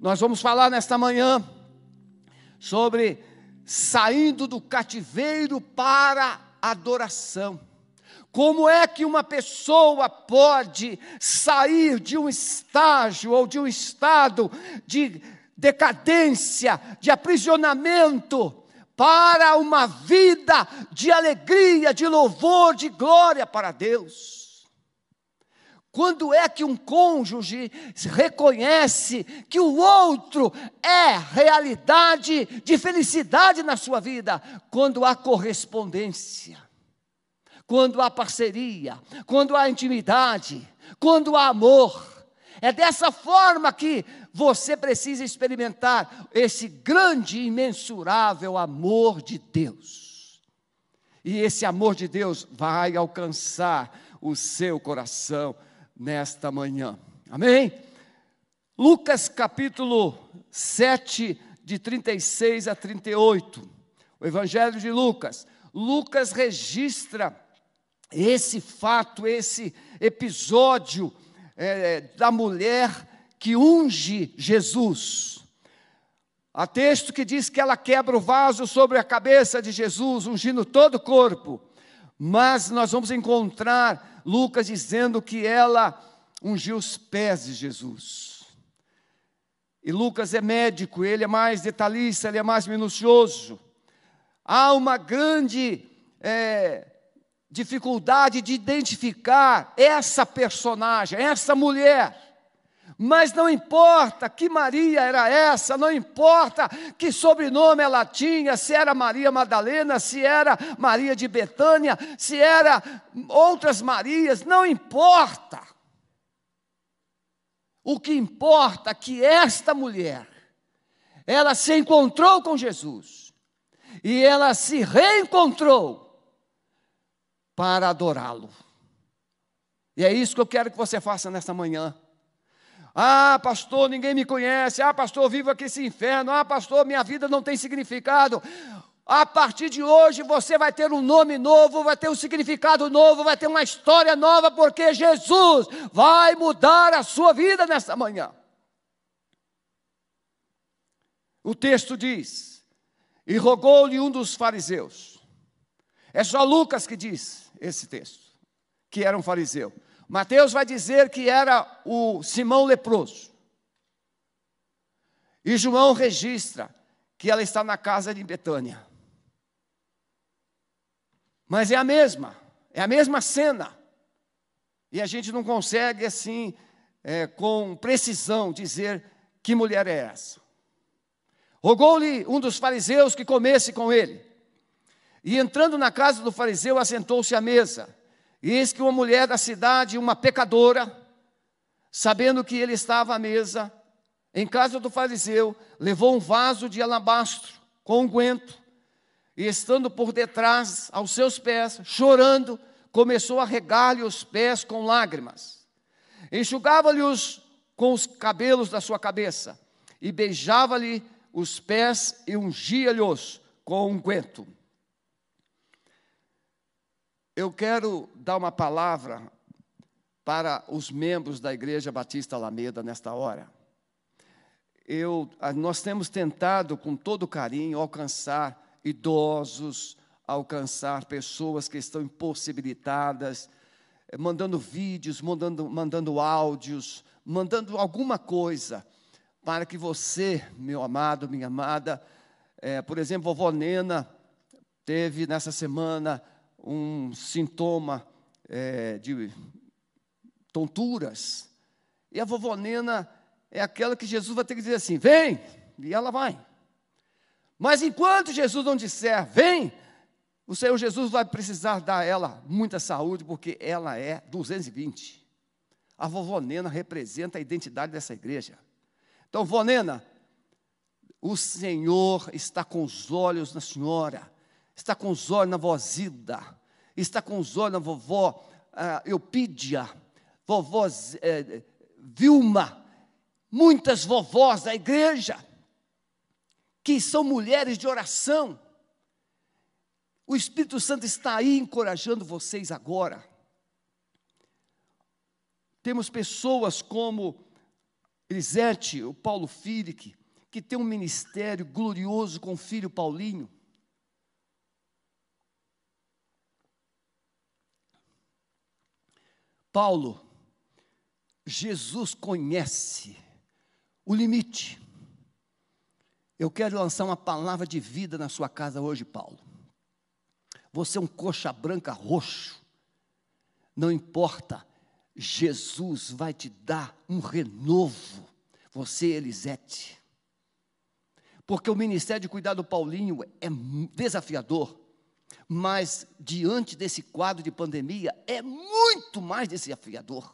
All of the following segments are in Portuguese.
Nós vamos falar nesta manhã sobre saindo do cativeiro para adoração. Como é que uma pessoa pode sair de um estágio ou de um estado de decadência, de aprisionamento, para uma vida de alegria, de louvor, de glória para Deus? Quando é que um cônjuge reconhece que o outro é realidade de felicidade na sua vida? Quando há correspondência quando há parceria, quando há intimidade, quando há amor. É dessa forma que você precisa experimentar esse grande imensurável amor de Deus. E esse amor de Deus vai alcançar o seu coração nesta manhã. Amém? Lucas capítulo 7, de 36 a 38. O Evangelho de Lucas. Lucas registra esse fato, esse episódio é, da mulher que unge Jesus. Há texto que diz que ela quebra o vaso sobre a cabeça de Jesus, ungindo todo o corpo. Mas nós vamos encontrar Lucas dizendo que ela ungiu os pés de Jesus. E Lucas é médico, ele é mais detalhista, ele é mais minucioso. Há uma grande é, dificuldade de identificar essa personagem, essa mulher. Mas não importa que Maria era essa, não importa que sobrenome ela tinha, se era Maria Madalena, se era Maria de Betânia, se era outras Marias, não importa. O que importa é que esta mulher, ela se encontrou com Jesus, e ela se reencontrou para adorá-lo. E é isso que eu quero que você faça nesta manhã. Ah, pastor, ninguém me conhece. Ah, pastor, vivo aqui esse inferno. Ah, pastor, minha vida não tem significado. A partir de hoje você vai ter um nome novo, vai ter um significado novo, vai ter uma história nova, porque Jesus vai mudar a sua vida nesta manhã. O texto diz: E rogou-lhe um dos fariseus. É só Lucas que diz esse texto, que era um fariseu. Mateus vai dizer que era o Simão leproso. E João registra que ela está na casa de Betânia. Mas é a mesma, é a mesma cena. E a gente não consegue, assim, é, com precisão, dizer que mulher é essa. Rogou-lhe um dos fariseus que comesse com ele. E entrando na casa do fariseu, assentou-se à mesa. Eis que uma mulher da cidade, uma pecadora, sabendo que ele estava à mesa, em casa do fariseu, levou um vaso de alabastro com unguento, e estando por detrás, aos seus pés, chorando, começou a regar-lhe os pés com lágrimas. Enxugava-lhe-os com os cabelos da sua cabeça, e beijava-lhe os pés e ungia-lhes com unguento. Eu quero dar uma palavra para os membros da Igreja Batista Alameda nesta hora. Eu, nós temos tentado com todo carinho alcançar idosos, alcançar pessoas que estão impossibilitadas, eh, mandando vídeos, mandando, mandando áudios, mandando alguma coisa para que você, meu amado, minha amada, é, por exemplo, vovó Nena teve nessa semana um sintoma é, de tonturas. E a vovó Nena é aquela que Jesus vai ter que dizer assim: vem, e ela vai. Mas enquanto Jesus não disser, vem, o Senhor Jesus vai precisar dar a ela muita saúde, porque ela é 220. A vovó Nena representa a identidade dessa igreja. Então, vovó Nena, o Senhor está com os olhos na senhora está com os olhos na vozida, está com os olhos na vovó uh, Eupídia, vovó uh, Vilma, muitas vovós da igreja, que são mulheres de oração. O Espírito Santo está aí encorajando vocês agora. Temos pessoas como Elisete, o Paulo Filique, que tem um ministério glorioso com o filho Paulinho. Paulo, Jesus conhece o limite. Eu quero lançar uma palavra de vida na sua casa hoje, Paulo. Você é um coxa branca roxo. Não importa, Jesus vai te dar um renovo. Você, Elisete. Porque o ministério de cuidar do Paulinho é desafiador, mas diante desse quadro de pandemia é muito mais desafiador.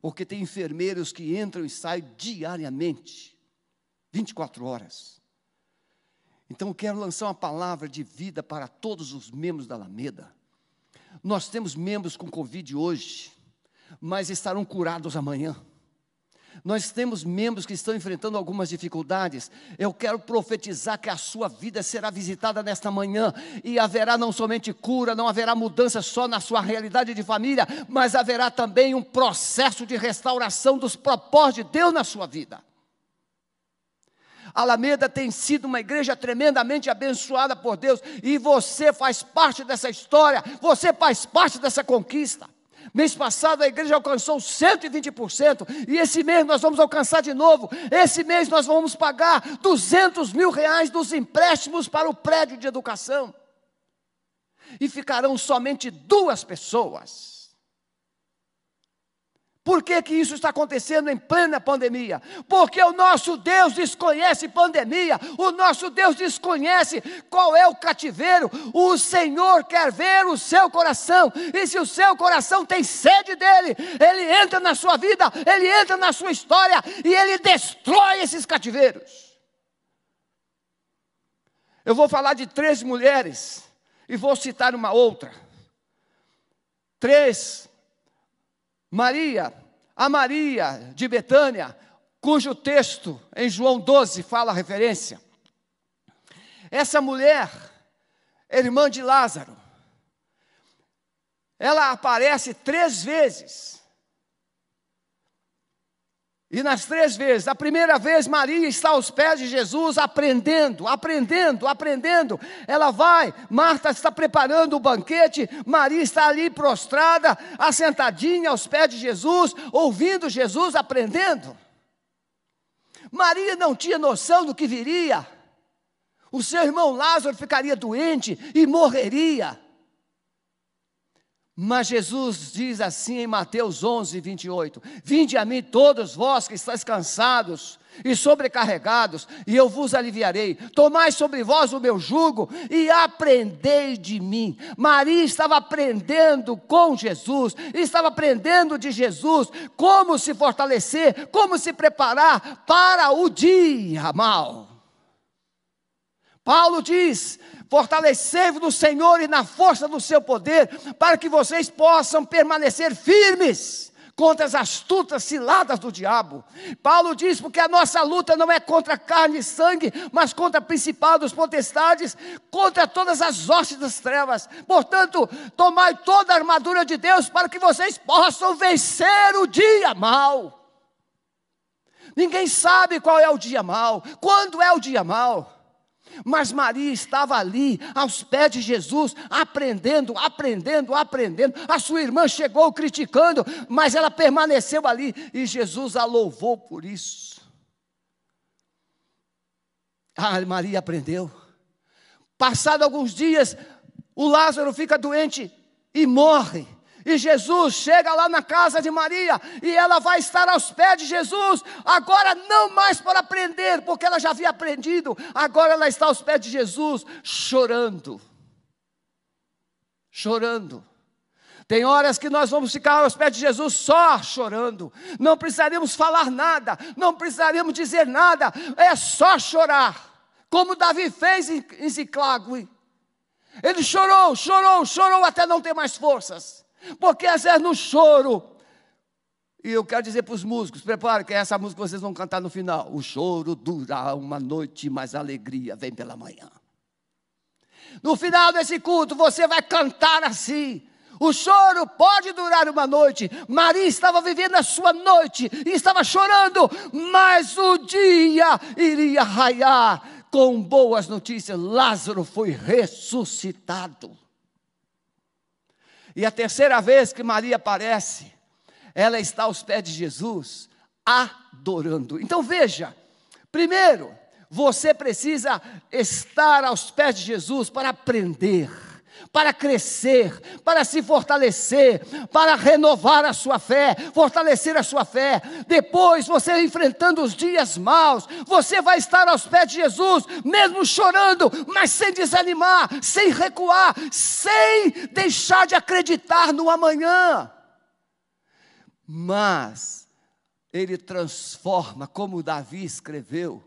Porque tem enfermeiros que entram e saem diariamente, 24 horas. Então eu quero lançar uma palavra de vida para todos os membros da Alameda. Nós temos membros com Covid hoje, mas estarão curados amanhã. Nós temos membros que estão enfrentando algumas dificuldades. Eu quero profetizar que a sua vida será visitada nesta manhã e haverá não somente cura, não haverá mudança só na sua realidade de família, mas haverá também um processo de restauração dos propósitos de Deus na sua vida. Alameda tem sido uma igreja tremendamente abençoada por Deus e você faz parte dessa história, você faz parte dessa conquista. Mês passado a igreja alcançou 120%, e esse mês nós vamos alcançar de novo. Esse mês nós vamos pagar 200 mil reais dos empréstimos para o prédio de educação. E ficarão somente duas pessoas por que, que isso está acontecendo em plena pandemia? Porque o nosso Deus desconhece pandemia, o nosso Deus desconhece qual é o cativeiro. O Senhor quer ver o seu coração, e se o seu coração tem sede dele, ele entra na sua vida, ele entra na sua história e ele destrói esses cativeiros. Eu vou falar de três mulheres e vou citar uma outra. Três Maria, a Maria de Betânia, cujo texto em João 12 fala referência. Essa mulher, irmã de Lázaro, ela aparece três vezes e nas três vezes, a primeira vez Maria está aos pés de Jesus, aprendendo, aprendendo, aprendendo. Ela vai, Marta está preparando o banquete, Maria está ali prostrada, assentadinha aos pés de Jesus, ouvindo Jesus, aprendendo. Maria não tinha noção do que viria. O seu irmão Lázaro ficaria doente e morreria. Mas Jesus diz assim em Mateus 11, 28: Vinde a mim todos vós que estáis cansados e sobrecarregados, e eu vos aliviarei. Tomai sobre vós o meu jugo e aprendei de mim. Maria estava aprendendo com Jesus, estava aprendendo de Jesus como se fortalecer, como se preparar para o dia mal. Paulo diz: Fortalecei-vos no Senhor e na força do seu poder, para que vocês possam permanecer firmes contra as astutas ciladas do diabo. Paulo diz: porque a nossa luta não é contra carne e sangue, mas contra principados, potestades, contra todas as hostes das trevas. Portanto, tomai toda a armadura de Deus para que vocês possam vencer o dia mal. Ninguém sabe qual é o dia mal, quando é o dia mal. Mas Maria estava ali, aos pés de Jesus, aprendendo, aprendendo, aprendendo. A sua irmã chegou criticando, mas ela permaneceu ali e Jesus a louvou por isso. Ah, Maria aprendeu. Passado alguns dias, o Lázaro fica doente e morre. E Jesus chega lá na casa de Maria e ela vai estar aos pés de Jesus, agora não mais para aprender, porque ela já havia aprendido, agora ela está aos pés de Jesus, chorando. Chorando. Tem horas que nós vamos ficar aos pés de Jesus só chorando, não precisaremos falar nada, não precisaremos dizer nada, é só chorar, como Davi fez em, em. Ele chorou, chorou, chorou até não ter mais forças. Porque às vezes no choro, e eu quero dizer para os músicos, prepare que é essa música que vocês vão cantar no final. O choro dura uma noite, mas a alegria vem pela manhã. No final desse culto, você vai cantar assim. O choro pode durar uma noite. Maria estava vivendo a sua noite e estava chorando, mas o dia iria raiar com boas notícias. Lázaro foi ressuscitado. E a terceira vez que Maria aparece, ela está aos pés de Jesus, adorando. Então veja, primeiro, você precisa estar aos pés de Jesus para aprender para crescer, para se fortalecer, para renovar a sua fé, fortalecer a sua fé. Depois, você enfrentando os dias maus, você vai estar aos pés de Jesus, mesmo chorando, mas sem desanimar, sem recuar, sem deixar de acreditar no amanhã. Mas ele transforma, como Davi escreveu,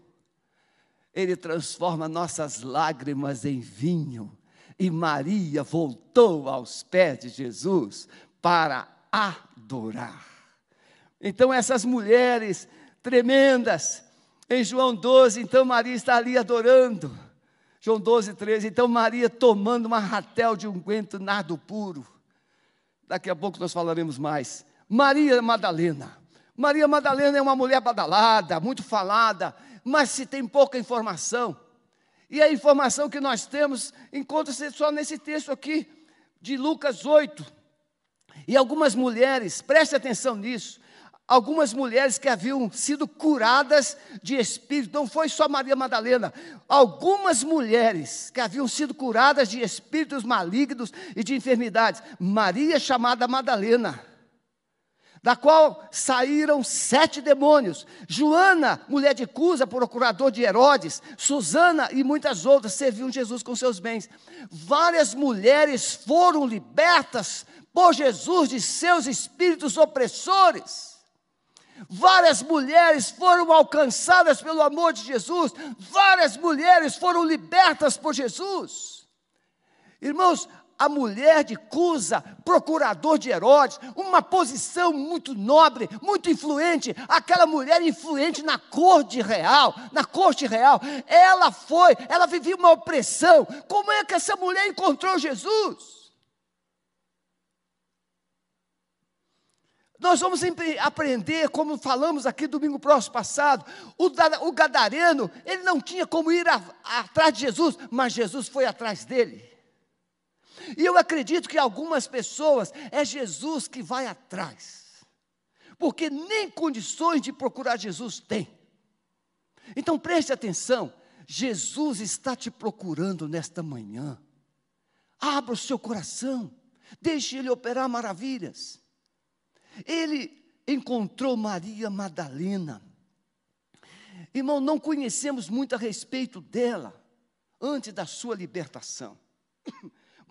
ele transforma nossas lágrimas em vinho e Maria voltou aos pés de Jesus para adorar. Então, essas mulheres tremendas, em João 12, então Maria está ali adorando. João 12, 13. Então, Maria tomando uma ratel de unguento nardo puro. Daqui a pouco nós falaremos mais. Maria Madalena. Maria Madalena é uma mulher badalada, muito falada, mas se tem pouca informação. E a informação que nós temos encontra-se só nesse texto aqui, de Lucas 8. E algumas mulheres, preste atenção nisso, algumas mulheres que haviam sido curadas de espírito, não foi só Maria Madalena, algumas mulheres que haviam sido curadas de espíritos malignos e de enfermidades. Maria chamada Madalena da qual saíram sete demônios. Joana, mulher de Cusa, procurador de Herodes, Susana e muitas outras serviam Jesus com seus bens. Várias mulheres foram libertas por Jesus de seus espíritos opressores. Várias mulheres foram alcançadas pelo amor de Jesus, várias mulheres foram libertas por Jesus. Irmãos, a mulher de Cusa, procurador de Herodes, uma posição muito nobre, muito influente, aquela mulher influente na corte real, na corte real, ela foi, ela vivia uma opressão. Como é que essa mulher encontrou Jesus? Nós vamos aprender, como falamos aqui domingo próximo passado, o, o gadareno, ele não tinha como ir a, atrás de Jesus, mas Jesus foi atrás dele. E eu acredito que algumas pessoas é Jesus que vai atrás, porque nem condições de procurar Jesus tem. Então preste atenção, Jesus está te procurando nesta manhã. Abra o seu coração, deixe Ele operar maravilhas. Ele encontrou Maria Madalena. Irmão, não conhecemos muito a respeito dela antes da sua libertação.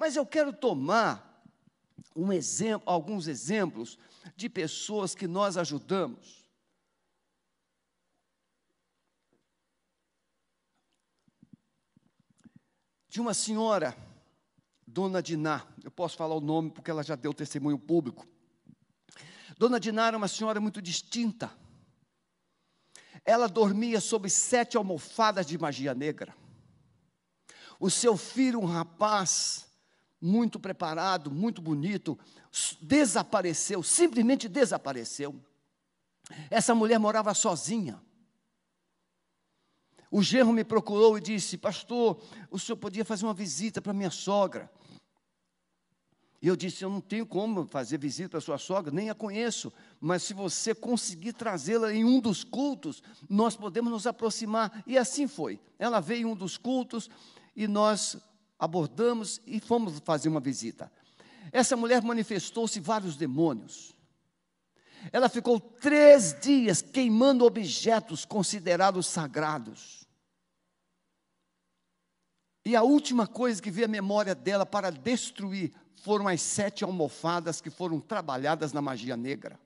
Mas eu quero tomar um exemplo, alguns exemplos de pessoas que nós ajudamos. De uma senhora, Dona Diná, eu posso falar o nome porque ela já deu testemunho público. Dona Diná era uma senhora muito distinta. Ela dormia sob sete almofadas de magia negra. O seu filho, um rapaz, muito preparado, muito bonito, desapareceu, simplesmente desapareceu. Essa mulher morava sozinha. O genro me procurou e disse: Pastor, o senhor podia fazer uma visita para minha sogra. E eu disse: Eu não tenho como fazer visita para sua sogra, nem a conheço, mas se você conseguir trazê-la em um dos cultos, nós podemos nos aproximar. E assim foi. Ela veio em um dos cultos e nós abordamos e fomos fazer uma visita. Essa mulher manifestou-se vários demônios. Ela ficou três dias queimando objetos considerados sagrados. E a última coisa que veio à memória dela para destruir foram as sete almofadas que foram trabalhadas na magia negra.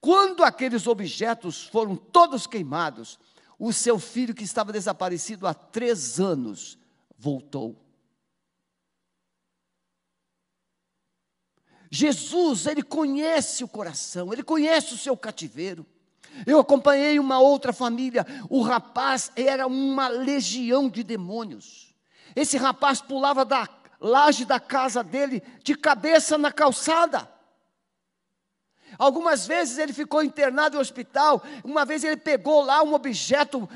Quando aqueles objetos foram todos queimados, o seu filho, que estava desaparecido há três anos, voltou. Jesus, ele conhece o coração, ele conhece o seu cativeiro. Eu acompanhei uma outra família, o rapaz era uma legião de demônios. Esse rapaz pulava da laje da casa dele de cabeça na calçada. Algumas vezes ele ficou internado em hospital, uma vez ele pegou lá um objeto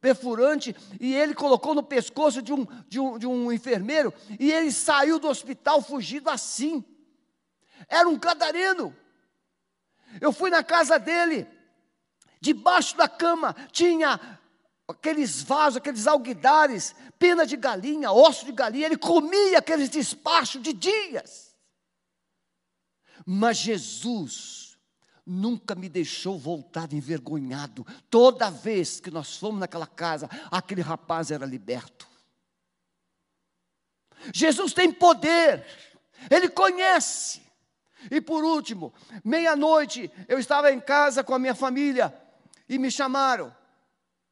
perfurante e ele colocou no pescoço de um, de um, de um enfermeiro e ele saiu do hospital fugido assim. Era um cadareno. Eu fui na casa dele, debaixo da cama tinha aqueles vasos, aqueles alguidares, pena de galinha, osso de galinha, ele comia aqueles despachos de dias. Mas Jesus nunca me deixou voltar envergonhado. Toda vez que nós fomos naquela casa, aquele rapaz era liberto. Jesus tem poder, ele conhece. E por último, meia-noite, eu estava em casa com a minha família e me chamaram.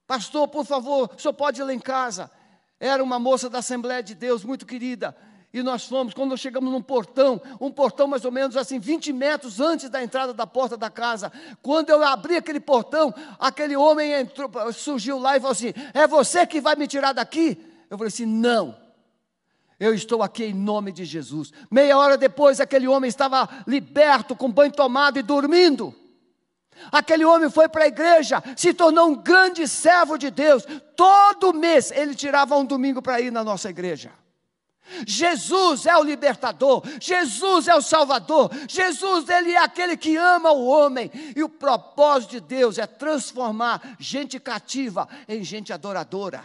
Pastor, por favor, o senhor pode ir lá em casa. Era uma moça da Assembleia de Deus, muito querida. E nós fomos, quando chegamos num portão, um portão mais ou menos assim, 20 metros antes da entrada da porta da casa. Quando eu abri aquele portão, aquele homem entrou, surgiu lá e falou assim: É você que vai me tirar daqui? Eu falei assim: Não. Eu estou aqui em nome de Jesus. Meia hora depois, aquele homem estava liberto, com banho tomado e dormindo. Aquele homem foi para a igreja, se tornou um grande servo de Deus. Todo mês ele tirava um domingo para ir na nossa igreja. Jesus é o libertador, Jesus é o salvador, Jesus ele é aquele que ama o homem, e o propósito de Deus é transformar gente cativa em gente adoradora.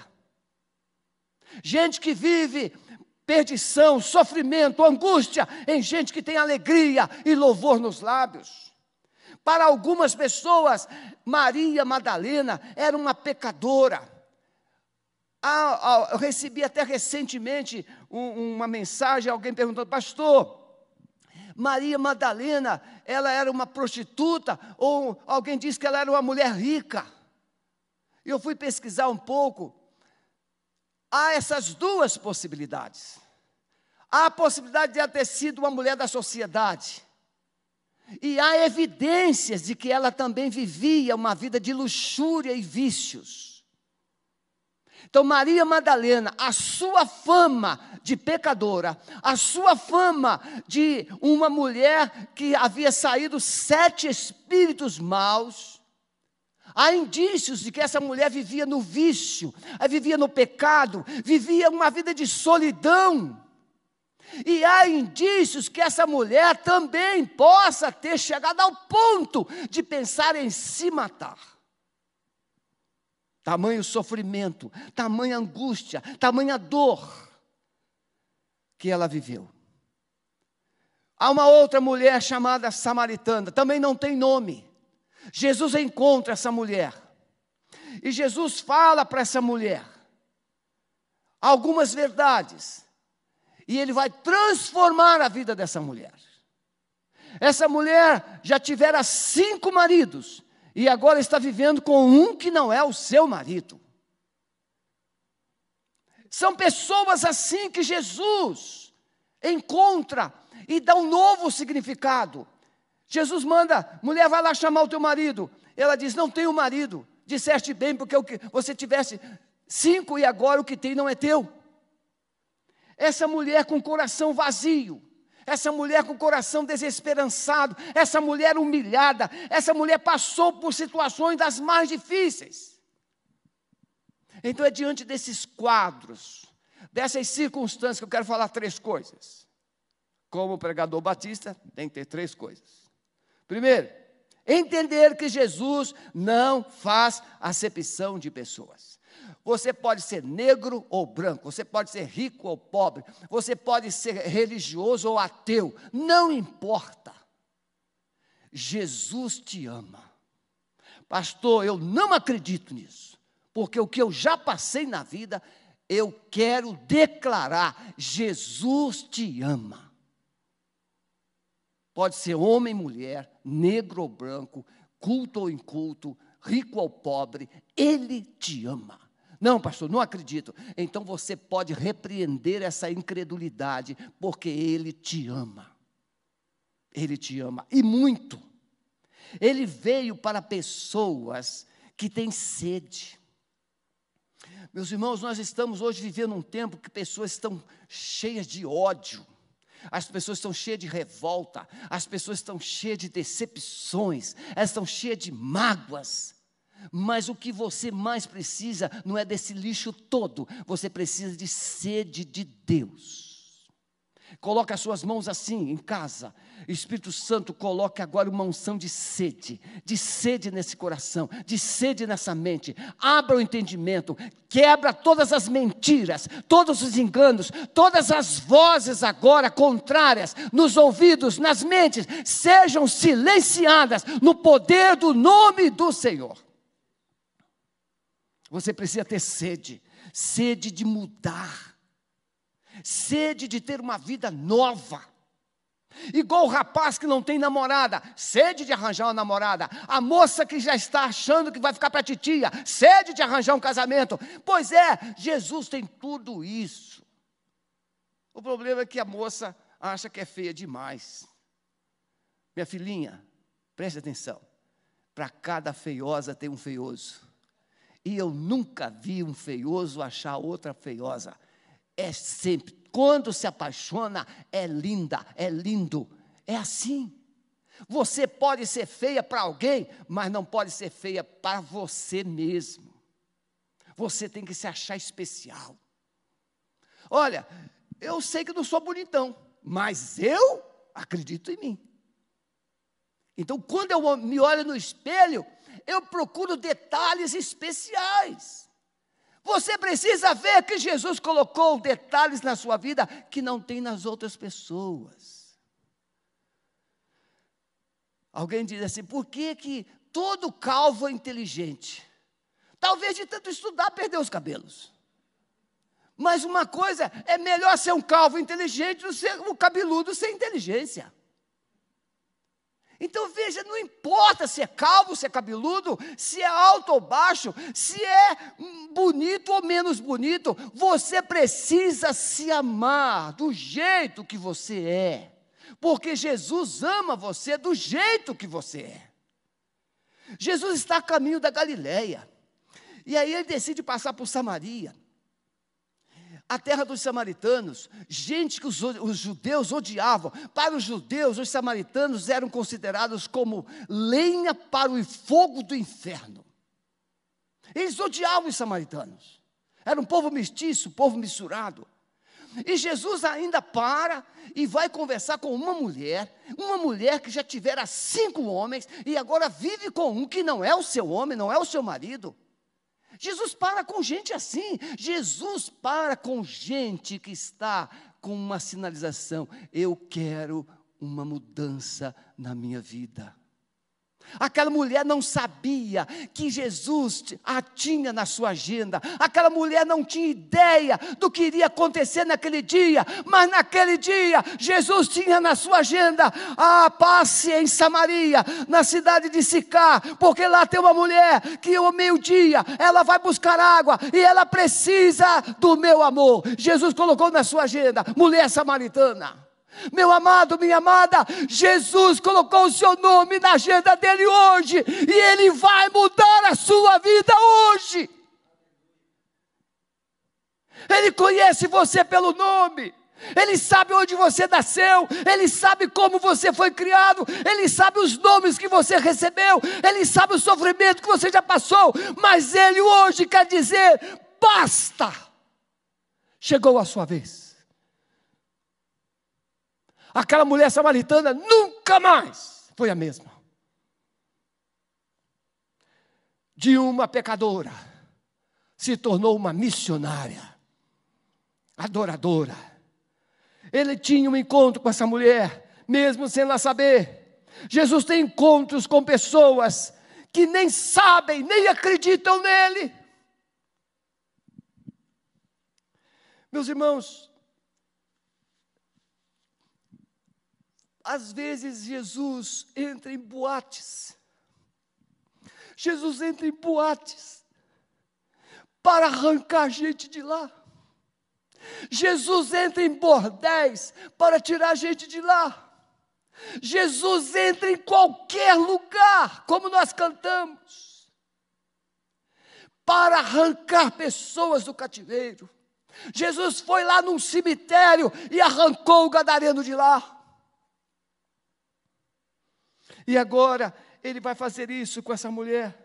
Gente que vive perdição, sofrimento, angústia, em gente que tem alegria e louvor nos lábios. Para algumas pessoas, Maria Madalena era uma pecadora. Ah, ah, eu recebi até recentemente um, uma mensagem, alguém perguntou, pastor, Maria Madalena, ela era uma prostituta, ou alguém disse que ela era uma mulher rica. E eu fui pesquisar um pouco. Há essas duas possibilidades. Há a possibilidade de ela ter sido uma mulher da sociedade. E há evidências de que ela também vivia uma vida de luxúria e vícios. Então, Maria Madalena, a sua fama de pecadora, a sua fama de uma mulher que havia saído sete espíritos maus, há indícios de que essa mulher vivia no vício, vivia no pecado, vivia uma vida de solidão. E há indícios que essa mulher também possa ter chegado ao ponto de pensar em se matar. Tamanho sofrimento, tamanha angústia, tamanha dor que ela viveu. Há uma outra mulher chamada Samaritana, também não tem nome. Jesus encontra essa mulher. E Jesus fala para essa mulher algumas verdades e ele vai transformar a vida dessa mulher. Essa mulher já tivera cinco maridos e agora está vivendo com um que não é o seu marido. São pessoas assim que Jesus encontra e dá um novo significado. Jesus manda, mulher, vai lá chamar o teu marido. Ela diz: Não tenho marido. Disseste bem, porque você tivesse cinco e agora o que tem não é teu. Essa mulher com coração vazio, essa mulher com coração desesperançado, essa mulher humilhada, essa mulher passou por situações das mais difíceis. Então é diante desses quadros, dessas circunstâncias que eu quero falar três coisas. Como pregador batista, tem que ter três coisas. Primeiro, entender que Jesus não faz acepção de pessoas. Você pode ser negro ou branco, você pode ser rico ou pobre, você pode ser religioso ou ateu, não importa. Jesus te ama. Pastor, eu não acredito nisso, porque o que eu já passei na vida, eu quero declarar: Jesus te ama. Pode ser homem, mulher, negro ou branco, culto ou inculto, rico ou pobre, ele te ama. Não, pastor, não acredito. Então você pode repreender essa incredulidade, porque Ele te ama. Ele te ama, e muito. Ele veio para pessoas que têm sede. Meus irmãos, nós estamos hoje vivendo um tempo que pessoas estão cheias de ódio, as pessoas estão cheias de revolta, as pessoas estão cheias de decepções, elas estão cheias de mágoas. Mas o que você mais precisa não é desse lixo todo, você precisa de sede de Deus. Coloque as suas mãos assim em casa. Espírito Santo, coloque agora uma unção de sede, de sede nesse coração, de sede nessa mente. Abra o entendimento, quebra todas as mentiras, todos os enganos, todas as vozes agora contrárias nos ouvidos, nas mentes, sejam silenciadas no poder do nome do Senhor. Você precisa ter sede, sede de mudar sede de ter uma vida nova. Igual o rapaz que não tem namorada, sede de arranjar uma namorada. A moça que já está achando que vai ficar para titia, sede de arranjar um casamento. Pois é, Jesus tem tudo isso. O problema é que a moça acha que é feia demais. Minha filhinha, preste atenção. Para cada feiosa tem um feioso. E eu nunca vi um feioso achar outra feiosa é sempre, quando se apaixona, é linda, é lindo. É assim. Você pode ser feia para alguém, mas não pode ser feia para você mesmo. Você tem que se achar especial. Olha, eu sei que não sou bonitão, mas eu acredito em mim. Então, quando eu me olho no espelho, eu procuro detalhes especiais. Você precisa ver que Jesus colocou detalhes na sua vida que não tem nas outras pessoas. Alguém diz assim: por que, que todo calvo é inteligente? Talvez de tanto estudar perdeu os cabelos. Mas uma coisa é melhor ser um calvo inteligente do que ser um cabeludo sem inteligência. Então veja, não importa se é calvo, se é cabeludo, se é alto ou baixo, se é bonito ou menos bonito, você precisa se amar do jeito que você é, porque Jesus ama você do jeito que você é. Jesus está a caminho da Galileia, e aí ele decide passar por Samaria a terra dos samaritanos, gente que os, os, judeus odiavam. Para os judeus, os samaritanos eram considerados como lenha para o fogo do inferno. Eles odiavam os samaritanos. Era um povo mestiço, um povo misturado. E Jesus ainda para e vai conversar com uma mulher, uma mulher que já tivera cinco homens e agora vive com um que não é o seu homem, não é o seu marido. Jesus para com gente assim. Jesus para com gente que está com uma sinalização: eu quero uma mudança na minha vida. Aquela mulher não sabia que Jesus a tinha na sua agenda. Aquela mulher não tinha ideia do que iria acontecer naquele dia. Mas naquele dia, Jesus tinha na sua agenda a passe em Samaria, na cidade de Sicá, porque lá tem uma mulher que ao meio-dia ela vai buscar água e ela precisa do meu amor. Jesus colocou na sua agenda, mulher samaritana. Meu amado, minha amada, Jesus colocou o seu nome na agenda dele hoje, e ele vai mudar a sua vida hoje. Ele conhece você pelo nome. Ele sabe onde você nasceu, Ele sabe como você foi criado, Ele sabe os nomes que você recebeu, Ele sabe o sofrimento que você já passou, mas Ele hoje quer dizer: basta, chegou a sua vez. Aquela mulher samaritana nunca mais foi a mesma. De uma pecadora, se tornou uma missionária, adoradora. Ele tinha um encontro com essa mulher, mesmo sem ela saber. Jesus tem encontros com pessoas que nem sabem, nem acreditam nele. Meus irmãos, Às vezes Jesus entra em boates. Jesus entra em boates para arrancar gente de lá. Jesus entra em bordéis para tirar gente de lá. Jesus entra em qualquer lugar, como nós cantamos, para arrancar pessoas do cativeiro. Jesus foi lá num cemitério e arrancou o gadareno de lá. E agora ele vai fazer isso com essa mulher.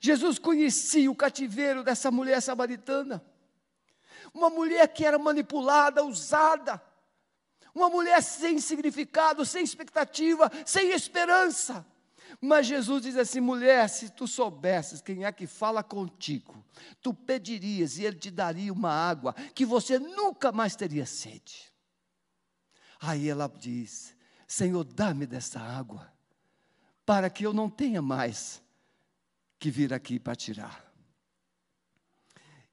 Jesus conhecia o cativeiro dessa mulher samaritana. Uma mulher que era manipulada, usada. Uma mulher sem significado, sem expectativa, sem esperança. Mas Jesus diz assim: mulher, se tu soubesses quem é que fala contigo, tu pedirias e ele te daria uma água que você nunca mais teria sede. Aí ela diz: Senhor, dá-me dessa água, para que eu não tenha mais que vir aqui para tirar.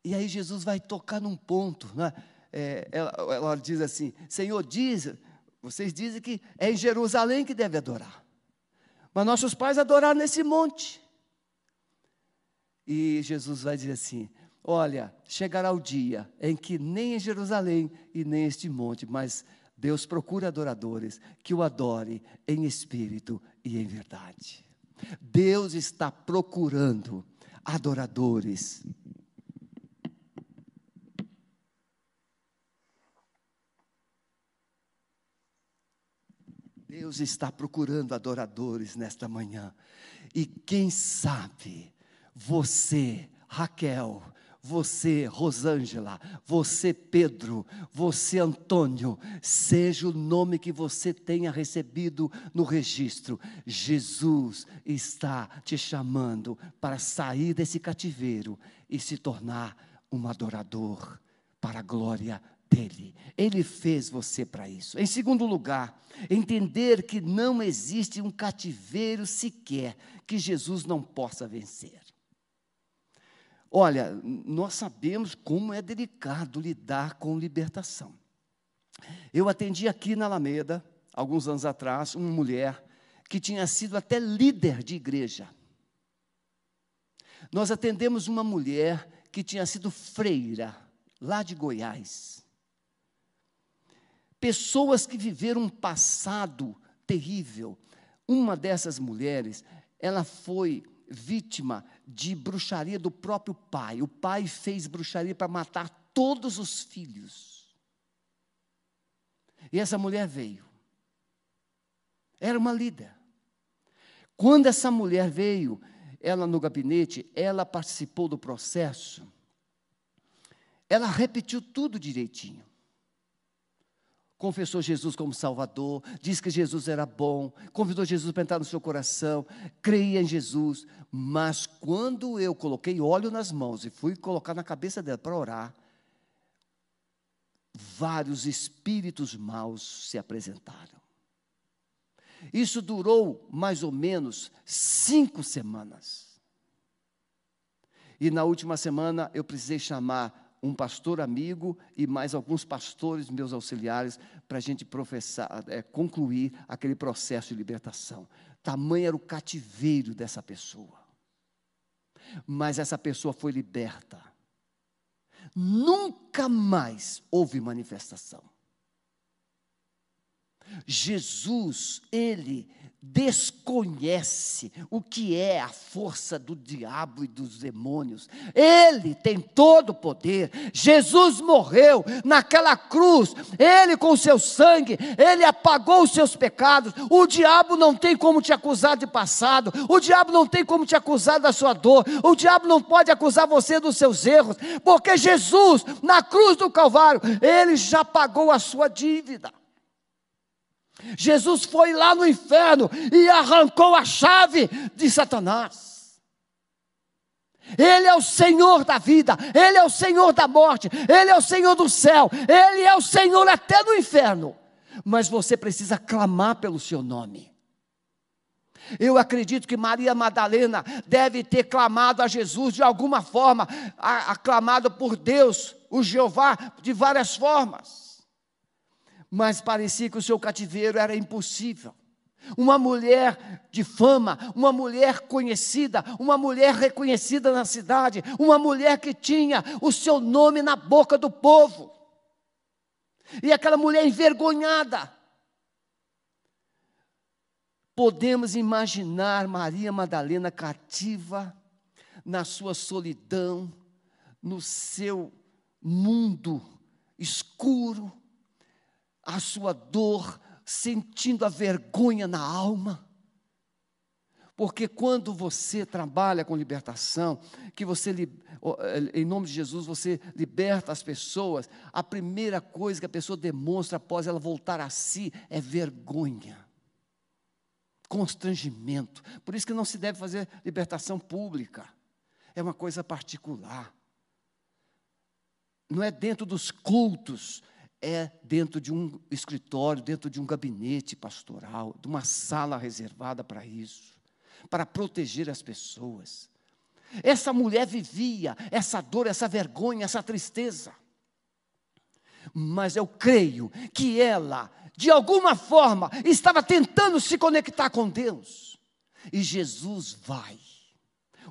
E aí Jesus vai tocar num ponto, né? É, ela, ela diz assim: Senhor, diz, vocês dizem que é em Jerusalém que deve adorar. Mas nossos pais adoraram nesse monte. E Jesus vai dizer assim: Olha, chegará o dia em que nem em Jerusalém e nem este monte, mas Deus procura adoradores que o adorem em espírito e em verdade. Deus está procurando adoradores. Deus está procurando adoradores nesta manhã. E quem sabe, você, Raquel, você, Rosângela, você, Pedro, você, Antônio, seja o nome que você tenha recebido no registro, Jesus está te chamando para sair desse cativeiro e se tornar um adorador para a glória dele. Ele fez você para isso. Em segundo lugar, entender que não existe um cativeiro sequer que Jesus não possa vencer. Olha, nós sabemos como é delicado lidar com libertação. Eu atendi aqui na Alameda, alguns anos atrás, uma mulher que tinha sido até líder de igreja. Nós atendemos uma mulher que tinha sido freira, lá de Goiás. Pessoas que viveram um passado terrível. Uma dessas mulheres, ela foi vítima de bruxaria do próprio pai. O pai fez bruxaria para matar todos os filhos. E essa mulher veio. Era uma líder. Quando essa mulher veio, ela no gabinete, ela participou do processo. Ela repetiu tudo direitinho confessou Jesus como Salvador, disse que Jesus era bom, convidou Jesus para entrar no seu coração, creia em Jesus, mas quando eu coloquei óleo nas mãos e fui colocar na cabeça dela para orar, vários espíritos maus se apresentaram. Isso durou mais ou menos cinco semanas. E na última semana eu precisei chamar um pastor amigo e mais alguns pastores, meus auxiliares, para a gente professar, é, concluir aquele processo de libertação. Tamanho era o cativeiro dessa pessoa. Mas essa pessoa foi liberta. Nunca mais houve manifestação. Jesus, ele desconhece o que é a força do diabo e dos demônios. Ele tem todo o poder. Jesus morreu naquela cruz. Ele com seu sangue, ele apagou os seus pecados. O diabo não tem como te acusar de passado. O diabo não tem como te acusar da sua dor. O diabo não pode acusar você dos seus erros, porque Jesus na cruz do Calvário, ele já pagou a sua dívida. Jesus foi lá no inferno e arrancou a chave de Satanás. Ele é o Senhor da vida, Ele é o Senhor da morte, Ele é o Senhor do céu, Ele é o Senhor até do inferno. Mas você precisa clamar pelo seu nome. Eu acredito que Maria Madalena deve ter clamado a Jesus de alguma forma, aclamado por Deus, o Jeová, de várias formas mas parecia que o seu cativeiro era impossível. Uma mulher de fama, uma mulher conhecida, uma mulher reconhecida na cidade, uma mulher que tinha o seu nome na boca do povo. E aquela mulher envergonhada. Podemos imaginar Maria Madalena cativa na sua solidão, no seu mundo escuro, a sua dor, sentindo a vergonha na alma. Porque quando você trabalha com libertação, que você, em nome de Jesus, você liberta as pessoas, a primeira coisa que a pessoa demonstra após ela voltar a si é vergonha, constrangimento. Por isso que não se deve fazer libertação pública, é uma coisa particular. Não é dentro dos cultos, é dentro de um escritório, dentro de um gabinete pastoral, de uma sala reservada para isso, para proteger as pessoas. Essa mulher vivia essa dor, essa vergonha, essa tristeza. Mas eu creio que ela, de alguma forma, estava tentando se conectar com Deus. E Jesus vai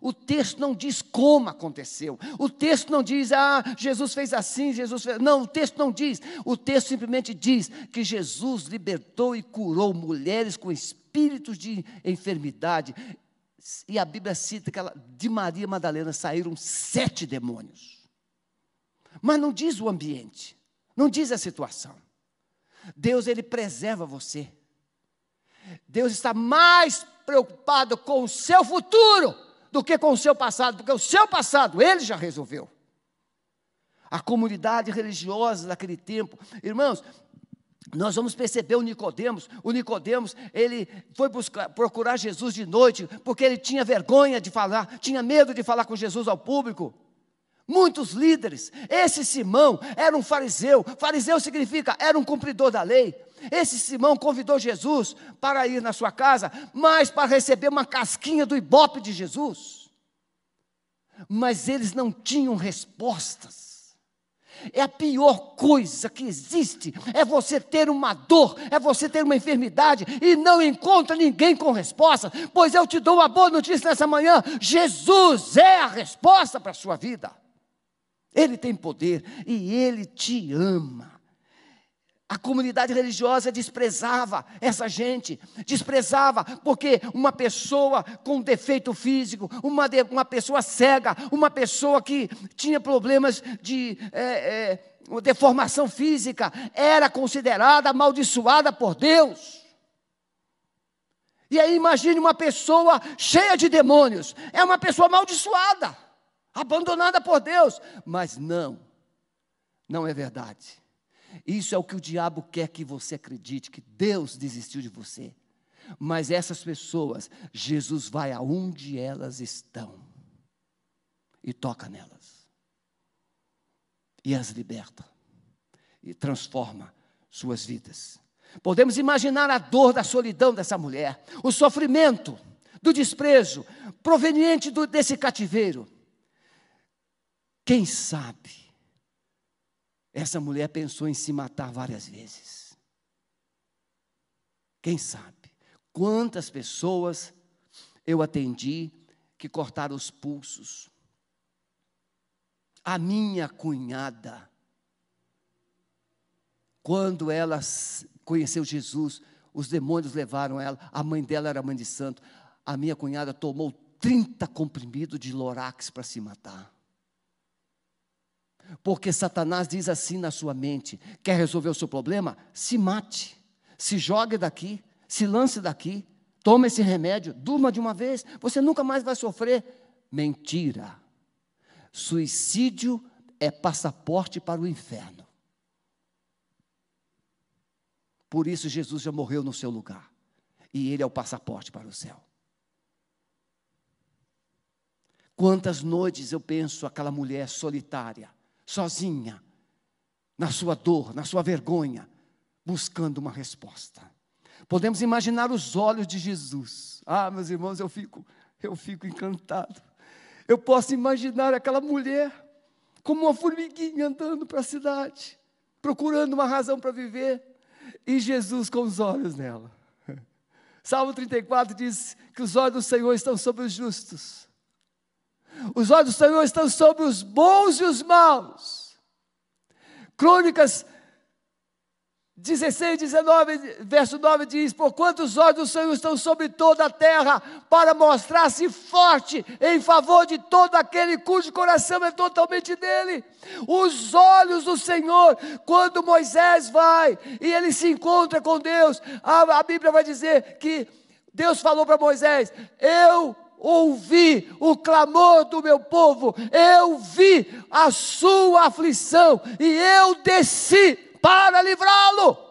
o texto não diz como aconteceu. O texto não diz, ah, Jesus fez assim, Jesus fez. Não, o texto não diz. O texto simplesmente diz que Jesus libertou e curou mulheres com espíritos de enfermidade. E a Bíblia cita que ela, de Maria Madalena saíram sete demônios. Mas não diz o ambiente, não diz a situação. Deus, Ele preserva você. Deus está mais preocupado com o seu futuro do que com o seu passado, porque o seu passado ele já resolveu. A comunidade religiosa daquele tempo, irmãos, nós vamos perceber o Nicodemos. O Nicodemos, ele foi buscar, procurar Jesus de noite, porque ele tinha vergonha de falar, tinha medo de falar com Jesus ao público. Muitos líderes, esse Simão era um fariseu, fariseu significa era um cumpridor da lei. Esse Simão convidou Jesus para ir na sua casa, mas para receber uma casquinha do ibope de Jesus. Mas eles não tinham respostas. É a pior coisa que existe, é você ter uma dor, é você ter uma enfermidade e não encontra ninguém com resposta. Pois eu te dou uma boa notícia nessa manhã: Jesus é a resposta para a sua vida. Ele tem poder e ele te ama. A comunidade religiosa desprezava essa gente, desprezava, porque uma pessoa com defeito físico, uma, de, uma pessoa cega, uma pessoa que tinha problemas de é, é, deformação física, era considerada amaldiçoada por Deus. E aí imagine uma pessoa cheia de demônios, é uma pessoa amaldiçoada, abandonada por Deus, mas não, não é verdade. Isso é o que o diabo quer que você acredite, que Deus desistiu de você. Mas essas pessoas, Jesus vai aonde elas estão e toca nelas. E as liberta e transforma suas vidas. Podemos imaginar a dor da solidão dessa mulher, o sofrimento do desprezo proveniente do, desse cativeiro. Quem sabe essa mulher pensou em se matar várias vezes. Quem sabe? Quantas pessoas eu atendi que cortaram os pulsos. A minha cunhada, quando ela conheceu Jesus, os demônios levaram ela, a mãe dela era mãe de santo. A minha cunhada tomou 30 comprimidos de Lorax para se matar. Porque Satanás diz assim na sua mente: quer resolver o seu problema? Se mate, se jogue daqui, se lance daqui, tome esse remédio, durma de uma vez, você nunca mais vai sofrer. Mentira. Suicídio é passaporte para o inferno. Por isso Jesus já morreu no seu lugar. E ele é o passaporte para o céu. Quantas noites eu penso aquela mulher solitária, sozinha, na sua dor, na sua vergonha, buscando uma resposta. Podemos imaginar os olhos de Jesus. Ah, meus irmãos, eu fico, eu fico encantado. Eu posso imaginar aquela mulher como uma formiguinha andando para a cidade, procurando uma razão para viver, e Jesus com os olhos nela. Salmo 34 diz que os olhos do Senhor estão sobre os justos os olhos do Senhor estão sobre os bons e os maus. Crônicas 16, 19, verso 9 diz: Por quantos olhos do Senhor estão sobre toda a terra, para mostrar-se forte em favor de todo aquele cujo coração é totalmente dele. Os olhos do Senhor, quando Moisés vai e ele se encontra com Deus, a, a Bíblia vai dizer que Deus falou para Moisés: Eu ouvi o clamor do meu povo, eu vi a sua aflição e eu desci para livrá-lo.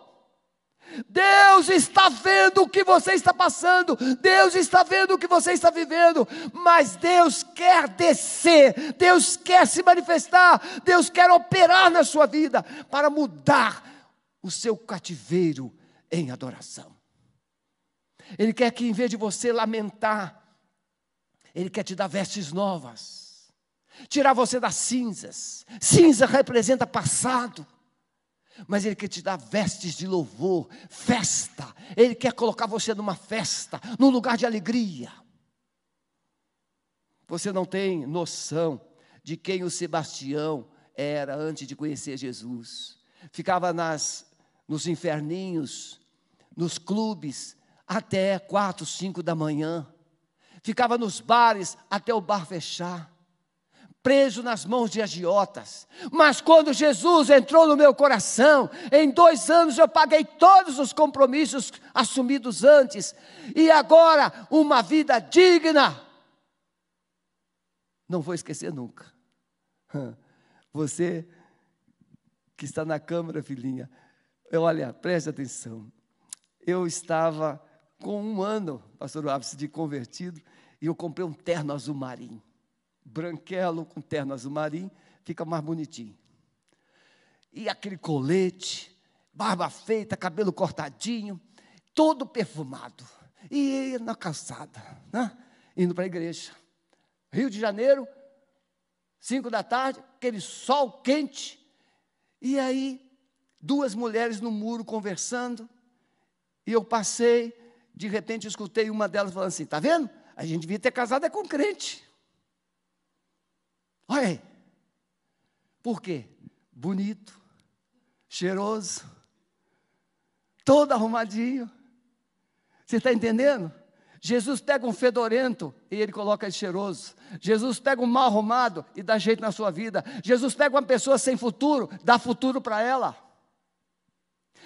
Deus está vendo o que você está passando, Deus está vendo o que você está vivendo, mas Deus quer descer, Deus quer se manifestar, Deus quer operar na sua vida para mudar o seu cativeiro em adoração. Ele quer que, em vez de você lamentar, Ele quer te dar vestes novas, tirar você das cinzas. Cinza representa passado mas Ele quer te dar vestes de louvor, festa. Ele quer colocar você numa festa, num lugar de alegria. Você não tem noção de quem o Sebastião era antes de conhecer Jesus. Ficava nas, nos inferninhos, nos clubes, até quatro, cinco da manhã. Ficava nos bares até o bar fechar preso nas mãos de agiotas. Mas quando Jesus entrou no meu coração, em dois anos eu paguei todos os compromissos assumidos antes, e agora uma vida digna. Não vou esquecer nunca. Você que está na câmara, filhinha, olha, preste atenção. Eu estava com um ano, pastor Ápice, de convertido, e eu comprei um terno azul marinho branquelo com terno azul marinho, fica mais bonitinho. E aquele colete, barba feita, cabelo cortadinho, todo perfumado. E na calçada, né? indo para a igreja. Rio de Janeiro, cinco da tarde, aquele sol quente. E aí, duas mulheres no muro conversando. E eu passei, de repente escutei uma delas falando assim: está vendo? A gente devia ter casado é com crente. Olha aí. Por quê? Bonito, cheiroso, todo arrumadinho. Você está entendendo? Jesus pega um fedorento e ele coloca ele cheiroso. Jesus pega um mal arrumado e dá jeito na sua vida. Jesus pega uma pessoa sem futuro, dá futuro para ela.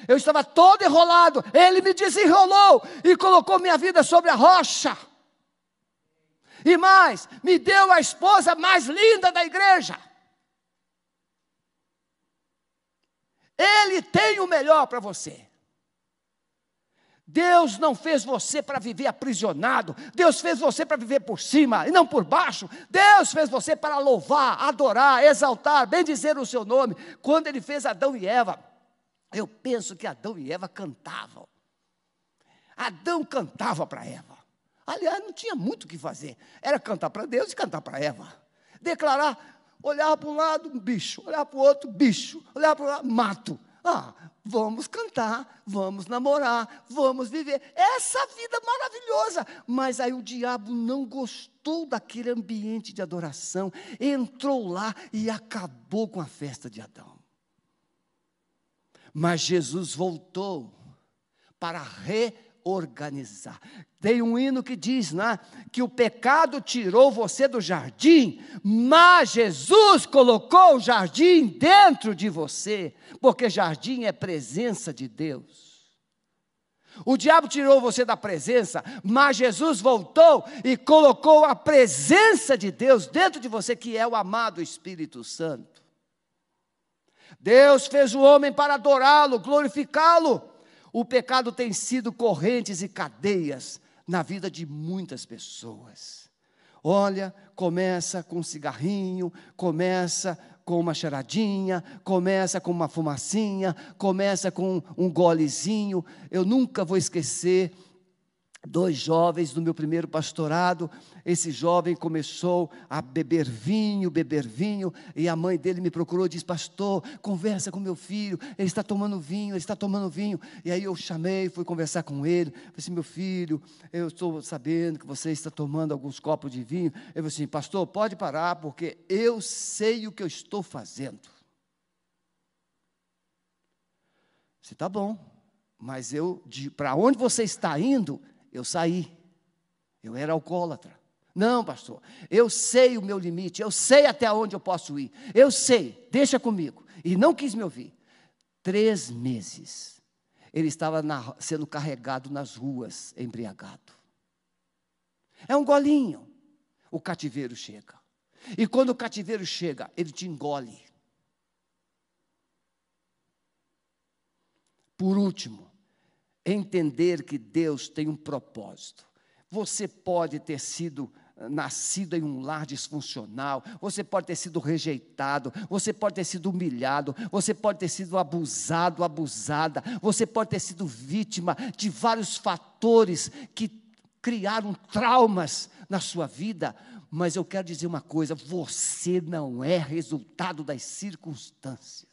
Eu estava todo enrolado, ele me desenrolou e colocou minha vida sobre a rocha. E mais, me deu a esposa mais linda da igreja. Ele tem o melhor para você. Deus não fez você para viver aprisionado, Deus fez você para viver por cima e não por baixo. Deus fez você para louvar, adorar, exaltar, bendizer o seu nome. Quando ele fez Adão e Eva, eu penso que Adão e Eva cantavam. Adão cantava para Eva. Aliás, não tinha muito o que fazer. Era cantar para Deus e cantar para Eva. Declarar, olhar para um lado, bicho, olhar para o outro, bicho, olhar para o lado, mato. Ah, vamos cantar, vamos namorar, vamos viver essa vida maravilhosa. Mas aí o diabo não gostou daquele ambiente de adoração, entrou lá e acabou com a festa de Adão. Mas Jesus voltou para re organizar. Tem um hino que diz né, que o pecado tirou você do jardim, mas Jesus colocou o jardim dentro de você, porque jardim é presença de Deus. O diabo tirou você da presença, mas Jesus voltou e colocou a presença de Deus dentro de você, que é o amado Espírito Santo. Deus fez o homem para adorá-lo, glorificá-lo. O pecado tem sido correntes e cadeias na vida de muitas pessoas. Olha, começa com um cigarrinho, começa com uma charadinha, começa com uma fumacinha, começa com um golezinho. Eu nunca vou esquecer dois jovens no meu primeiro pastorado. Esse jovem começou a beber vinho, beber vinho, e a mãe dele me procurou e disse: Pastor, conversa com meu filho, ele está tomando vinho, ele está tomando vinho. E aí eu chamei, fui conversar com ele. Falei assim: Meu filho, eu estou sabendo que você está tomando alguns copos de vinho. Ele falou assim: Pastor, pode parar, porque eu sei o que eu estou fazendo. Você está bom, mas eu, para onde você está indo, eu saí. Eu era alcoólatra. Não, pastor, eu sei o meu limite, eu sei até onde eu posso ir, eu sei, deixa comigo. E não quis me ouvir. Três meses, ele estava na, sendo carregado nas ruas, embriagado. É um golinho. O cativeiro chega. E quando o cativeiro chega, ele te engole. Por último, entender que Deus tem um propósito. Você pode ter sido nascido em um lar disfuncional, você pode ter sido rejeitado, você pode ter sido humilhado, você pode ter sido abusado, abusada, você pode ter sido vítima de vários fatores que criaram traumas na sua vida, mas eu quero dizer uma coisa: você não é resultado das circunstâncias.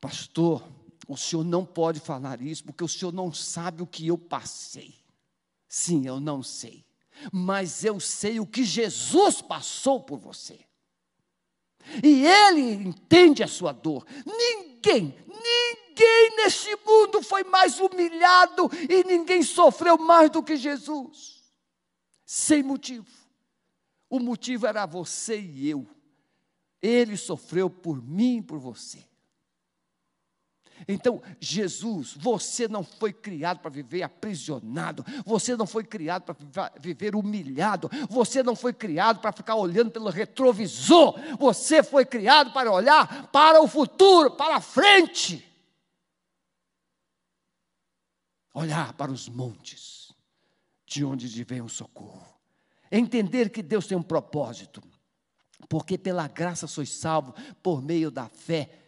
Pastor, o senhor não pode falar isso, porque o senhor não sabe o que eu passei. Sim, eu não sei. Mas eu sei o que Jesus passou por você. E Ele entende a sua dor. Ninguém, ninguém neste mundo foi mais humilhado e ninguém sofreu mais do que Jesus. Sem motivo. O motivo era você e eu. Ele sofreu por mim e por você. Então, Jesus, você não foi criado para viver aprisionado, você não foi criado para viver humilhado, você não foi criado para ficar olhando pelo retrovisor, você foi criado para olhar para o futuro, para a frente. Olhar para os montes, de onde vem o socorro. Entender que Deus tem um propósito, porque pela graça sois salvo por meio da fé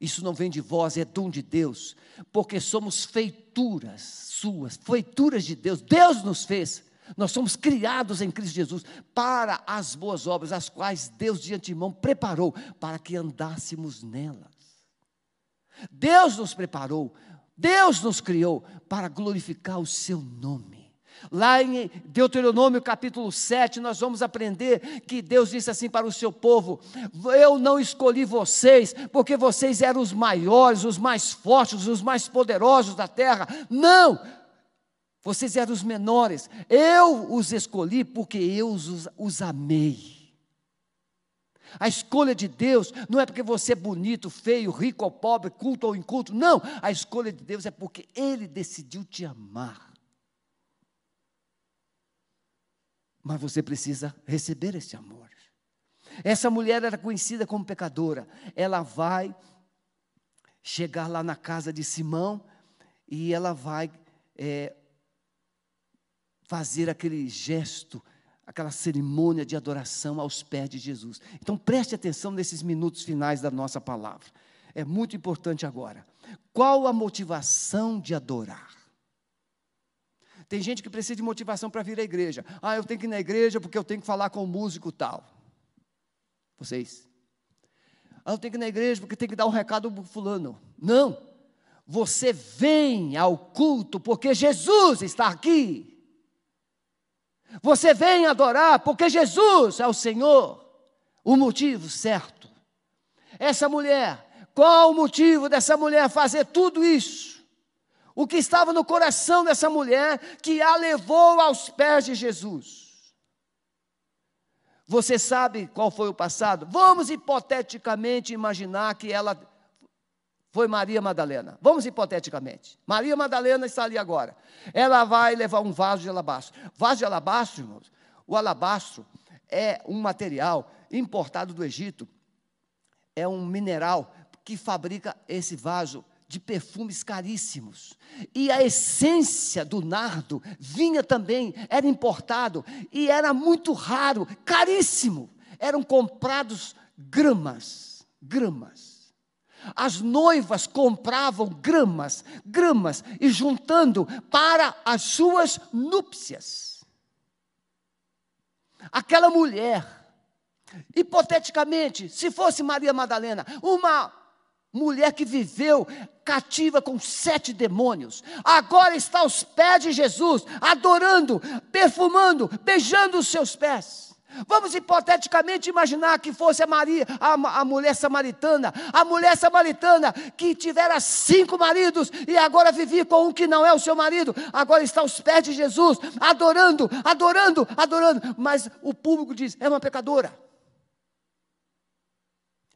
isso não vem de vós, é dom de Deus, porque somos feituras suas, feituras de Deus. Deus nos fez. Nós somos criados em Cristo Jesus para as boas obras, as quais Deus de antemão preparou para que andássemos nelas. Deus nos preparou, Deus nos criou para glorificar o seu nome. Lá em Deuteronômio capítulo 7, nós vamos aprender que Deus disse assim para o seu povo: Eu não escolhi vocês, porque vocês eram os maiores, os mais fortes, os mais poderosos da terra. Não! Vocês eram os menores. Eu os escolhi porque eu os, os amei. A escolha de Deus não é porque você é bonito, feio, rico ou pobre, culto ou inculto. Não, a escolha de Deus é porque Ele decidiu te amar. Mas você precisa receber esse amor. Essa mulher era conhecida como pecadora. Ela vai chegar lá na casa de Simão e ela vai é, fazer aquele gesto, aquela cerimônia de adoração aos pés de Jesus. Então preste atenção nesses minutos finais da nossa palavra. É muito importante agora. Qual a motivação de adorar? Tem gente que precisa de motivação para vir à igreja. Ah, eu tenho que ir na igreja porque eu tenho que falar com o músico tal. Vocês. Ah, eu tenho que ir na igreja porque tem que dar um recado para fulano. Não. Você vem ao culto porque Jesus está aqui. Você vem adorar porque Jesus é o Senhor. O motivo certo. Essa mulher, qual o motivo dessa mulher fazer tudo isso? O que estava no coração dessa mulher que a levou aos pés de Jesus. Você sabe qual foi o passado? Vamos hipoteticamente imaginar que ela foi Maria Madalena. Vamos hipoteticamente. Maria Madalena está ali agora. Ela vai levar um vaso de alabastro. Vaso de alabastro, irmãos, o alabastro é um material importado do Egito. É um mineral que fabrica esse vaso de perfumes caríssimos. E a essência do nardo vinha também, era importado e era muito raro, caríssimo. Eram comprados gramas, gramas. As noivas compravam gramas, gramas e juntando para as suas núpcias. Aquela mulher, hipoteticamente, se fosse Maria Madalena, uma mulher que viveu cativa com sete demônios, agora está aos pés de Jesus, adorando, perfumando, beijando os seus pés. Vamos hipoteticamente imaginar que fosse a Maria, a, a, mulher samaritana, a mulher samaritana que tivera cinco maridos e agora vivia com um que não é o seu marido, agora está aos pés de Jesus, adorando, adorando, adorando, mas o público diz: é uma pecadora.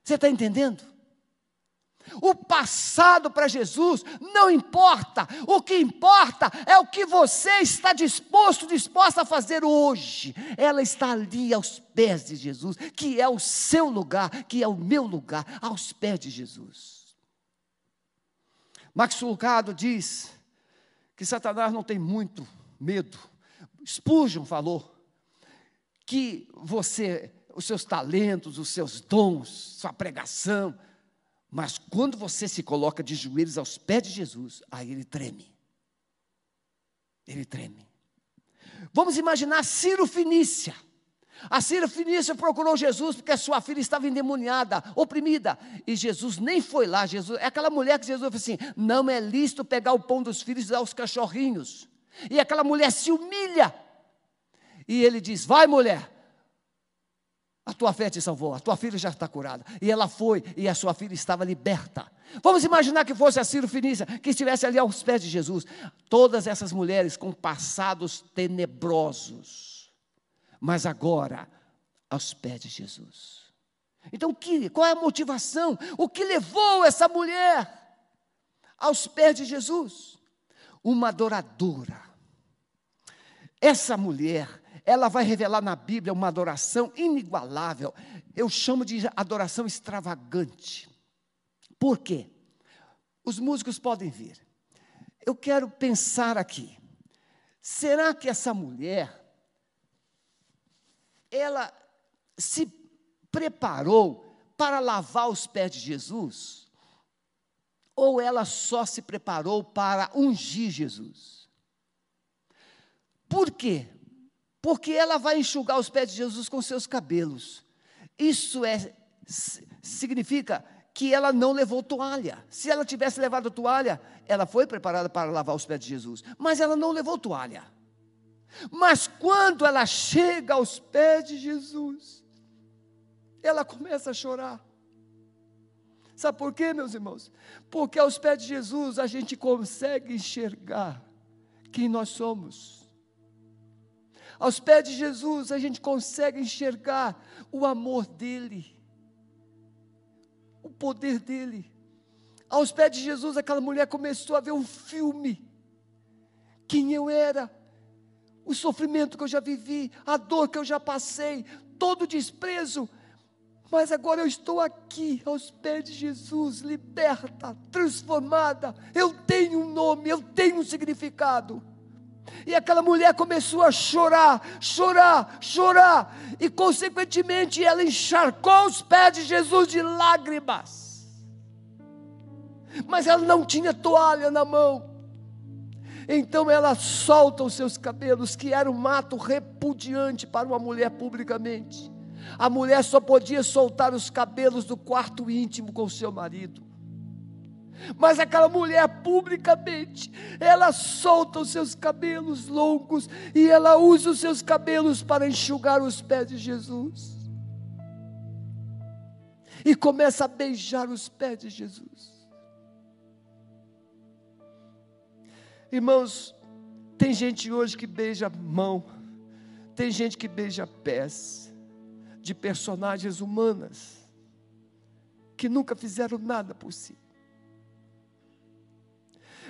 Você está entendendo? O passado para Jesus não importa. O que importa é o que você está disposto, disposta a fazer hoje. Ela está ali aos pés de Jesus, que é o seu lugar, que é o meu lugar, aos pés de Jesus. Max Lucado diz que Satanás não tem muito medo. Spurgeon falou que você, os seus talentos, os seus dons, sua pregação, mas quando você se coloca de joelhos aos pés de Jesus, aí ele treme. Ele treme. Vamos imaginar Ciro Finícia. A Ciro Finícia procurou Jesus porque a sua filha estava endemoniada, oprimida. E Jesus nem foi lá. Jesus, é aquela mulher que Jesus falou assim: não é lícito pegar o pão dos filhos e dar aos cachorrinhos. E aquela mulher se humilha. E ele diz: Vai, mulher, a tua fé te salvou, a tua filha já está curada. E ela foi, e a sua filha estava liberta. Vamos imaginar que fosse a Ciro Finícia, que estivesse ali aos pés de Jesus. Todas essas mulheres com passados tenebrosos, mas agora aos pés de Jesus. Então, que, qual é a motivação? O que levou essa mulher aos pés de Jesus? Uma adoradora. Essa mulher ela vai revelar na Bíblia uma adoração inigualável. Eu chamo de adoração extravagante. Por quê? Os músicos podem vir. Eu quero pensar aqui. Será que essa mulher ela se preparou para lavar os pés de Jesus? Ou ela só se preparou para ungir Jesus? Por quê? Porque ela vai enxugar os pés de Jesus com seus cabelos. Isso é significa que ela não levou toalha. Se ela tivesse levado toalha, ela foi preparada para lavar os pés de Jesus, mas ela não levou toalha. Mas quando ela chega aos pés de Jesus, ela começa a chorar. Sabe por quê, meus irmãos? Porque aos pés de Jesus a gente consegue enxergar quem nós somos. Aos pés de Jesus a gente consegue enxergar o amor dele, o poder dele. Aos pés de Jesus aquela mulher começou a ver um filme. Quem eu era, o sofrimento que eu já vivi, a dor que eu já passei, todo o desprezo. Mas agora eu estou aqui, aos pés de Jesus, liberta, transformada. Eu tenho um nome, eu tenho um significado. E aquela mulher começou a chorar, chorar, chorar. E, consequentemente, ela encharcou os pés de Jesus de lágrimas. Mas ela não tinha toalha na mão. Então ela solta os seus cabelos, que era um ato repudiante para uma mulher publicamente. A mulher só podia soltar os cabelos do quarto íntimo com seu marido. Mas aquela mulher publicamente, ela solta os seus cabelos longos e ela usa os seus cabelos para enxugar os pés de Jesus. E começa a beijar os pés de Jesus. Irmãos, tem gente hoje que beija mão, tem gente que beija pés de personagens humanas que nunca fizeram nada por si.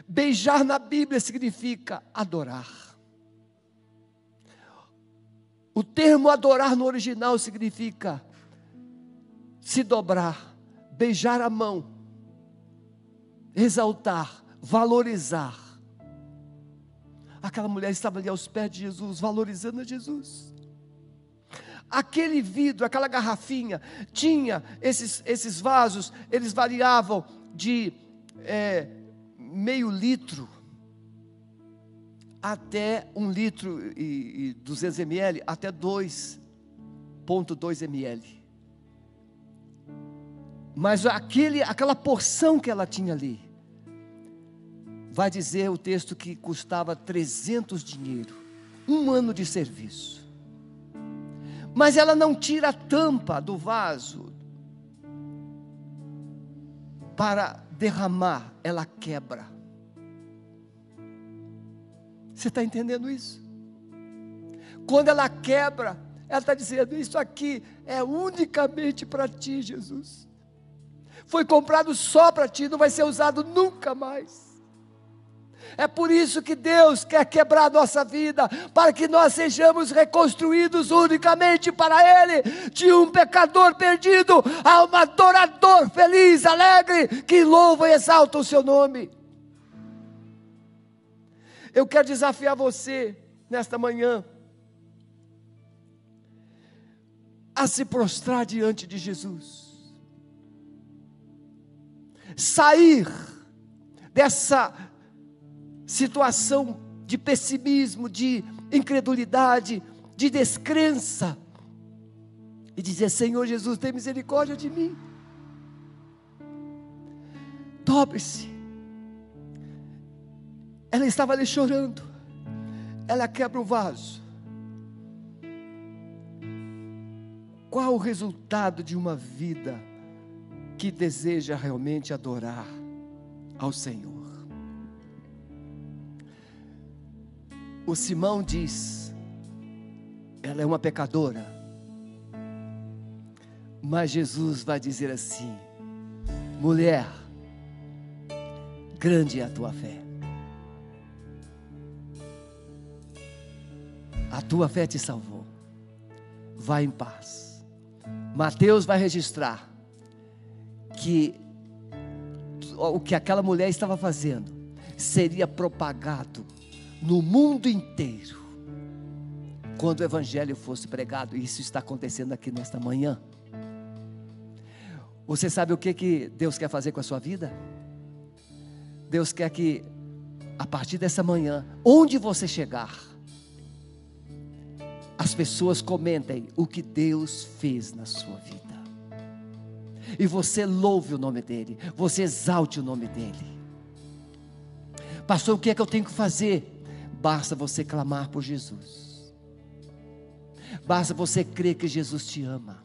Beijar na Bíblia significa adorar. O termo adorar no original significa se dobrar, beijar a mão, exaltar, valorizar. Aquela mulher estava ali aos pés de Jesus, valorizando a Jesus. Aquele vidro, aquela garrafinha, tinha esses, esses vasos, eles variavam de é, meio litro até um litro e, e 200 ml até 2,2 ml. Mas aquele, aquela porção que ela tinha ali, vai dizer o texto que custava 300 dinheiro, um ano de serviço. mas ela não tira a tampa do vaso para derramar, ela quebra. Você está entendendo isso? Quando ela quebra, ela está dizendo: Isso aqui é unicamente para ti, Jesus. Foi comprado só para ti, não vai ser usado nunca mais. É por isso que Deus quer quebrar nossa vida, para que nós sejamos reconstruídos unicamente para Ele. De um pecador perdido a um adorador feliz, alegre, que louva e exalta o seu nome. Eu quero desafiar você nesta manhã a se prostrar diante de Jesus, sair dessa situação de pessimismo, de incredulidade, de descrença, e dizer: Senhor Jesus, tem misericórdia de mim. Dobre-se. Ela estava ali chorando. Ela quebra o vaso. Qual o resultado de uma vida que deseja realmente adorar ao Senhor? O Simão diz: ela é uma pecadora. Mas Jesus vai dizer assim: mulher, grande é a tua fé. A tua fé te salvou. Vai em paz. Mateus vai registrar que o que aquela mulher estava fazendo seria propagado no mundo inteiro quando o evangelho fosse pregado. Isso está acontecendo aqui nesta manhã. Você sabe o que, que Deus quer fazer com a sua vida? Deus quer que, a partir dessa manhã, onde você chegar, as pessoas comentem o que Deus fez na sua vida. E você louve o nome dEle, você exalte o nome dEle. Pastor, o que é que eu tenho que fazer? Basta você clamar por Jesus. Basta você crer que Jesus te ama.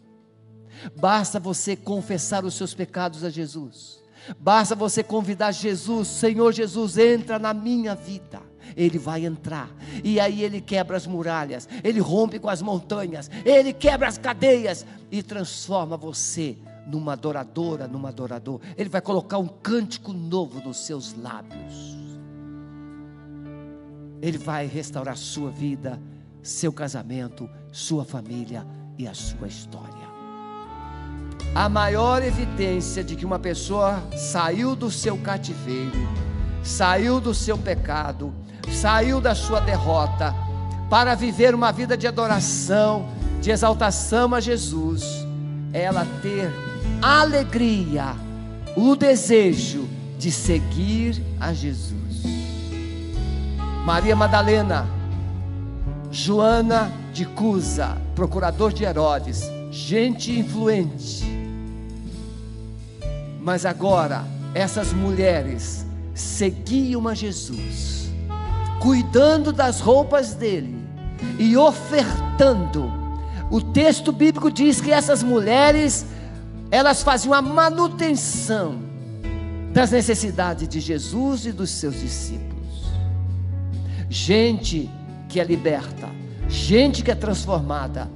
Basta você confessar os seus pecados a Jesus. Basta você convidar Jesus, Senhor Jesus, entra na minha vida. Ele vai entrar, e aí ele quebra as muralhas, ele rompe com as montanhas, ele quebra as cadeias e transforma você numa adoradora, numa adorador. Ele vai colocar um cântico novo nos seus lábios. Ele vai restaurar sua vida, seu casamento, sua família e a sua história. A maior evidência de que uma pessoa saiu do seu cativeiro, saiu do seu pecado, saiu da sua derrota, para viver uma vida de adoração, de exaltação a Jesus, é ela ter alegria, o desejo de seguir a Jesus. Maria Madalena, Joana de Cusa, procurador de Herodes, gente influente. Mas agora, essas mulheres seguiam a Jesus, cuidando das roupas dele e ofertando. O texto bíblico diz que essas mulheres, elas faziam a manutenção das necessidades de Jesus e dos seus discípulos. Gente que é liberta, gente que é transformada,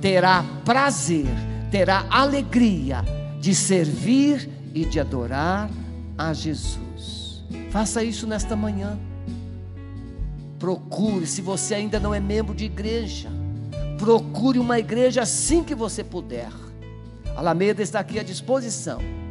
terá prazer, terá alegria de servir e de adorar a Jesus. Faça isso nesta manhã. Procure, se você ainda não é membro de igreja, procure uma igreja assim que você puder. Alameda está aqui à disposição.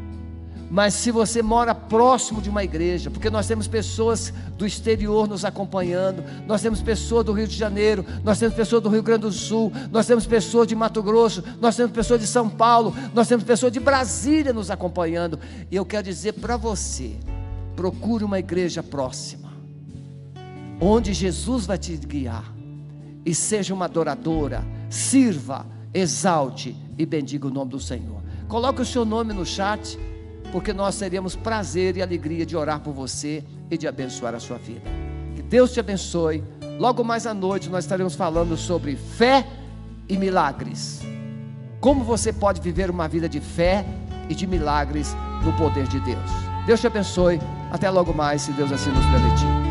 Mas se você mora próximo de uma igreja, porque nós temos pessoas do exterior nos acompanhando, nós temos pessoas do Rio de Janeiro, nós temos pessoas do Rio Grande do Sul, nós temos pessoas de Mato Grosso, nós temos pessoas de São Paulo, nós temos pessoas de Brasília nos acompanhando. E eu quero dizer para você: procure uma igreja próxima, onde Jesus vai te guiar, e seja uma adoradora, sirva, exalte e bendiga o nome do Senhor. Coloque o seu nome no chat porque nós teríamos prazer e alegria de orar por você e de abençoar a sua vida. Que Deus te abençoe. Logo mais à noite nós estaremos falando sobre fé e milagres. Como você pode viver uma vida de fé e de milagres no poder de Deus. Deus te abençoe. Até logo mais, se Deus assim nos permitir.